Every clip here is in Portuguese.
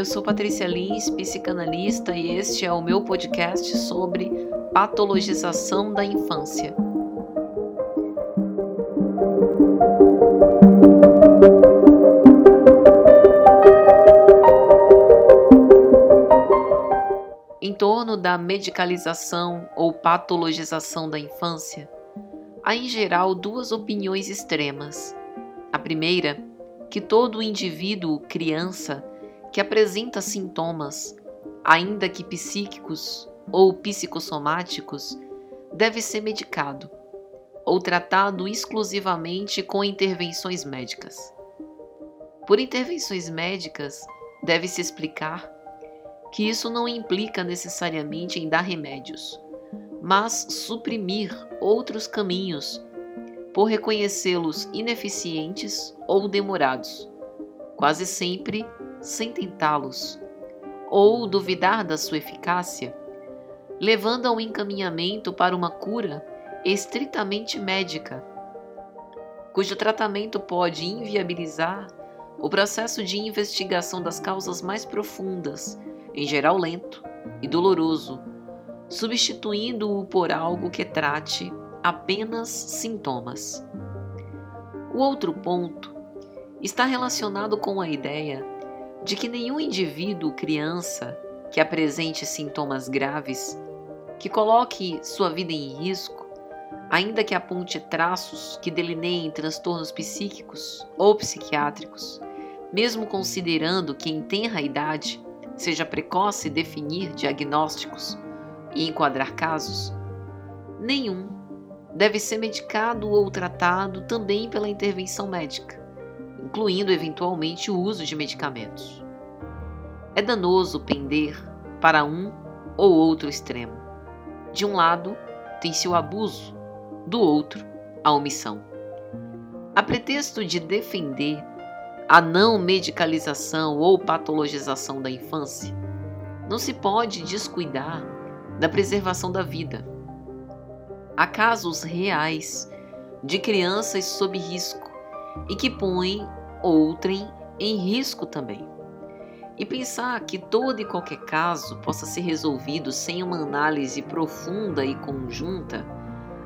eu sou Patrícia Lins, psicanalista, e este é o meu podcast sobre patologização da infância. Em torno da medicalização ou patologização da infância, há em geral duas opiniões extremas. A primeira, que todo indivíduo criança que apresenta sintomas, ainda que psíquicos ou psicossomáticos, deve ser medicado ou tratado exclusivamente com intervenções médicas. Por intervenções médicas, deve-se explicar que isso não implica necessariamente em dar remédios, mas suprimir outros caminhos por reconhecê-los ineficientes ou demorados, quase sempre sem tentá-los, ou duvidar da sua eficácia, levando ao encaminhamento para uma cura estritamente médica, cujo tratamento pode inviabilizar o processo de investigação das causas mais profundas, em geral lento e doloroso, substituindo-o por algo que trate apenas sintomas. O outro ponto está relacionado com a ideia de que nenhum indivíduo, criança, que apresente sintomas graves, que coloque sua vida em risco, ainda que aponte traços que delineiem transtornos psíquicos ou psiquiátricos, mesmo considerando que em tenra idade seja precoce definir diagnósticos e enquadrar casos, nenhum deve ser medicado ou tratado também pela intervenção médica incluindo eventualmente o uso de medicamentos. É danoso pender para um ou outro extremo. De um lado, tem-se o abuso, do outro, a omissão. A pretexto de defender a não medicalização ou patologização da infância, não se pode descuidar da preservação da vida. Há casos reais de crianças sob risco e que põem outrem em risco também. E pensar que todo e qualquer caso possa ser resolvido sem uma análise profunda e conjunta,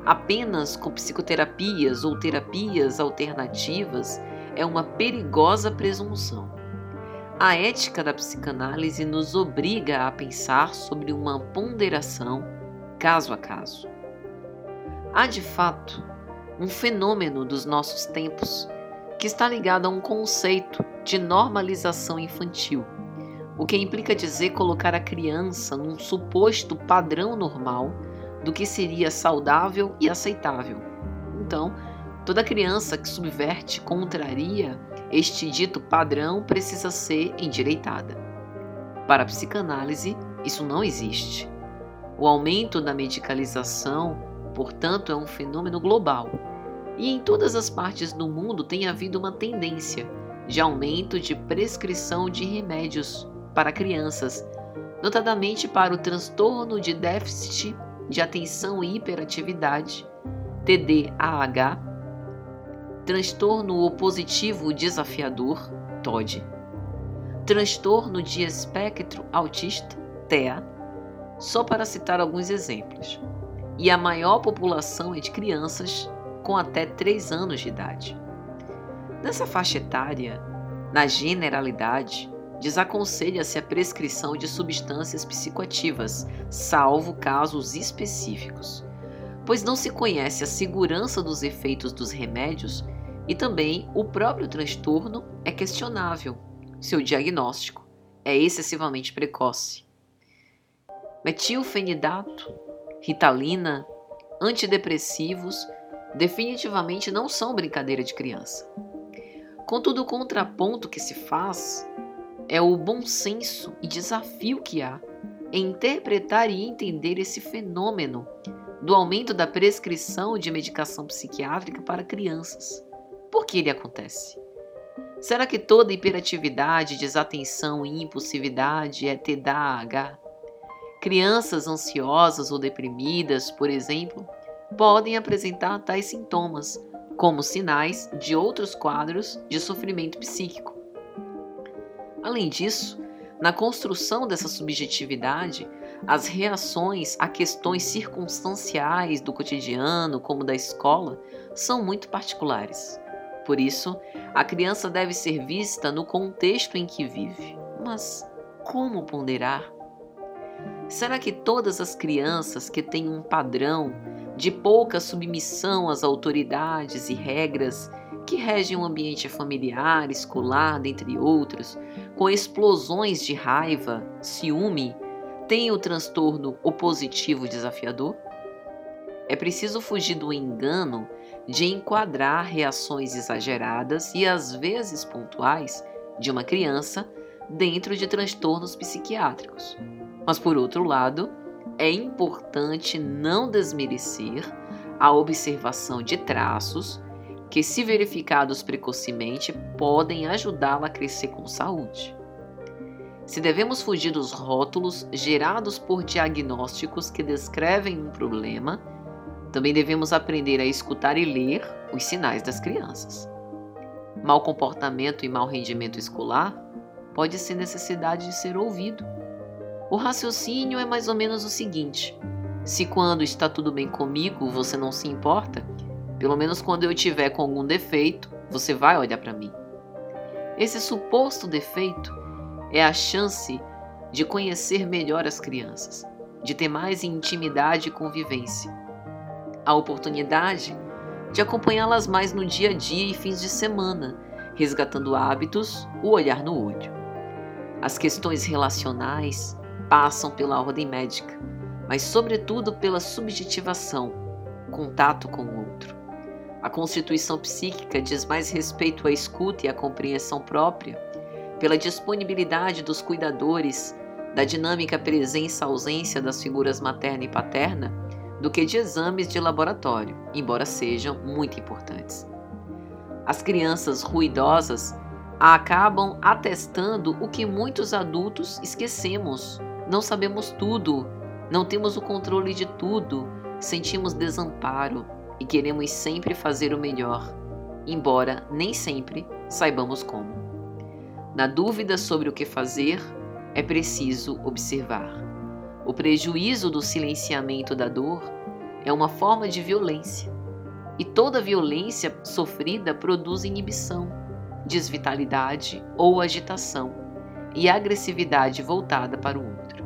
apenas com psicoterapias ou terapias alternativas, é uma perigosa presunção. A ética da psicanálise nos obriga a pensar sobre uma ponderação caso a caso. Há de fato um fenômeno dos nossos tempos que está ligado a um conceito de normalização infantil, o que implica dizer colocar a criança num suposto padrão normal do que seria saudável e aceitável. Então, toda criança que subverte, contraria este dito padrão precisa ser endireitada. Para a psicanálise, isso não existe. O aumento da medicalização, portanto, é um fenômeno global e em todas as partes do mundo tem havido uma tendência de aumento de prescrição de remédios para crianças, notadamente para o transtorno de déficit de atenção e hiperatividade, TDAH, transtorno opositivo desafiador, TOD, transtorno de espectro autista, TEA, só para citar alguns exemplos. E a maior população é de crianças com até 3 anos de idade. Nessa faixa etária, na generalidade, desaconselha-se a prescrição de substâncias psicoativas, salvo casos específicos, pois não se conhece a segurança dos efeitos dos remédios e também o próprio transtorno é questionável. Seu diagnóstico é excessivamente precoce. Metilfenidato, ritalina, antidepressivos definitivamente não são brincadeira de criança. Contudo, o contraponto que se faz é o bom senso e desafio que há em interpretar e entender esse fenômeno do aumento da prescrição de medicação psiquiátrica para crianças. Por que ele acontece? Será que toda hiperatividade, desatenção e impulsividade é TDAH? Crianças ansiosas ou deprimidas, por exemplo, podem apresentar tais sintomas como sinais de outros quadros de sofrimento psíquico. Além disso, na construção dessa subjetividade, as reações a questões circunstanciais do cotidiano, como da escola, são muito particulares. Por isso, a criança deve ser vista no contexto em que vive. Mas como ponderar? Será que todas as crianças que têm um padrão de pouca submissão às autoridades e regras que regem o ambiente familiar, escolar, dentre outros, com explosões de raiva, ciúme, têm o transtorno opositivo desafiador? É preciso fugir do engano de enquadrar reações exageradas e às vezes pontuais de uma criança dentro de transtornos psiquiátricos. Mas, por outro lado, é importante não desmerecer a observação de traços que, se verificados precocemente, podem ajudá-la a crescer com saúde. Se devemos fugir dos rótulos gerados por diagnósticos que descrevem um problema, também devemos aprender a escutar e ler os sinais das crianças. Mau comportamento e mau rendimento escolar pode ser necessidade de ser ouvido o raciocínio é mais ou menos o seguinte: se quando está tudo bem comigo você não se importa, pelo menos quando eu tiver com algum defeito, você vai olhar para mim. Esse suposto defeito é a chance de conhecer melhor as crianças, de ter mais intimidade e convivência. A oportunidade de acompanhá-las mais no dia a dia e fins de semana, resgatando hábitos, o olhar no olho. As questões relacionais, passam pela ordem médica, mas sobretudo pela subjetivação, contato com o outro. A constituição psíquica diz mais respeito à escuta e à compreensão própria, pela disponibilidade dos cuidadores, da dinâmica presença-ausência das figuras materna e paterna, do que de exames de laboratório, embora sejam muito importantes. As crianças ruidosas acabam atestando o que muitos adultos esquecemos não sabemos tudo, não temos o controle de tudo, sentimos desamparo e queremos sempre fazer o melhor, embora nem sempre saibamos como. Na dúvida sobre o que fazer, é preciso observar. O prejuízo do silenciamento da dor é uma forma de violência, e toda violência sofrida produz inibição, desvitalidade ou agitação e agressividade voltada para o outro.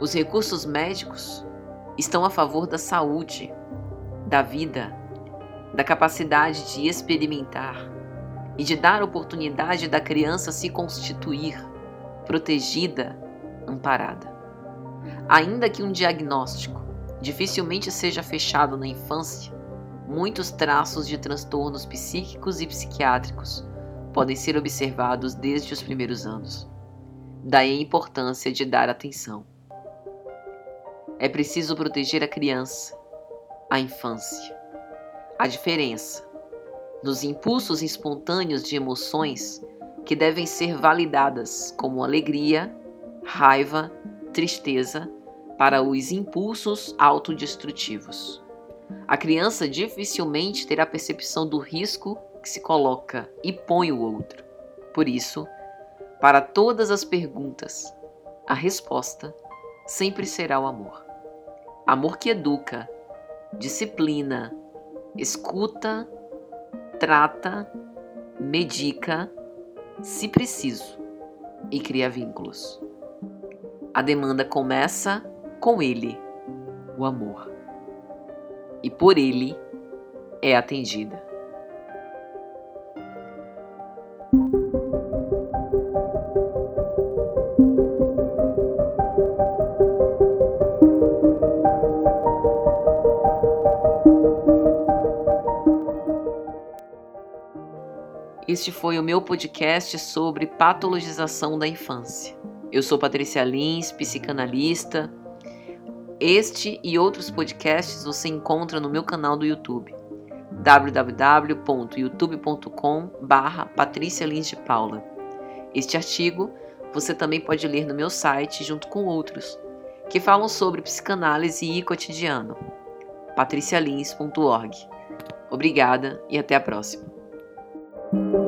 Os recursos médicos estão a favor da saúde, da vida, da capacidade de experimentar e de dar oportunidade da criança se constituir protegida, amparada. Ainda que um diagnóstico dificilmente seja fechado na infância, muitos traços de transtornos psíquicos e psiquiátricos podem ser observados desde os primeiros anos. Daí a importância de dar atenção. É preciso proteger a criança, a infância. A diferença nos impulsos espontâneos de emoções que devem ser validadas como alegria, raiva, tristeza, para os impulsos autodestrutivos. A criança dificilmente terá percepção do risco que se coloca e põe o outro. Por isso, para todas as perguntas, a resposta sempre será o amor. Amor que educa, disciplina, escuta, trata, medica, se preciso, e cria vínculos. A demanda começa com ele, o amor, e por ele é atendida. Este foi o meu podcast sobre patologização da infância. Eu sou Patrícia Lins, psicanalista. Este e outros podcasts você encontra no meu canal do YouTube www.youtube.com/barra Patrícia Lins de Paula. Este artigo você também pode ler no meu site junto com outros que falam sobre psicanálise e cotidiano. patricialins.org. Obrigada e até a próxima. Thank you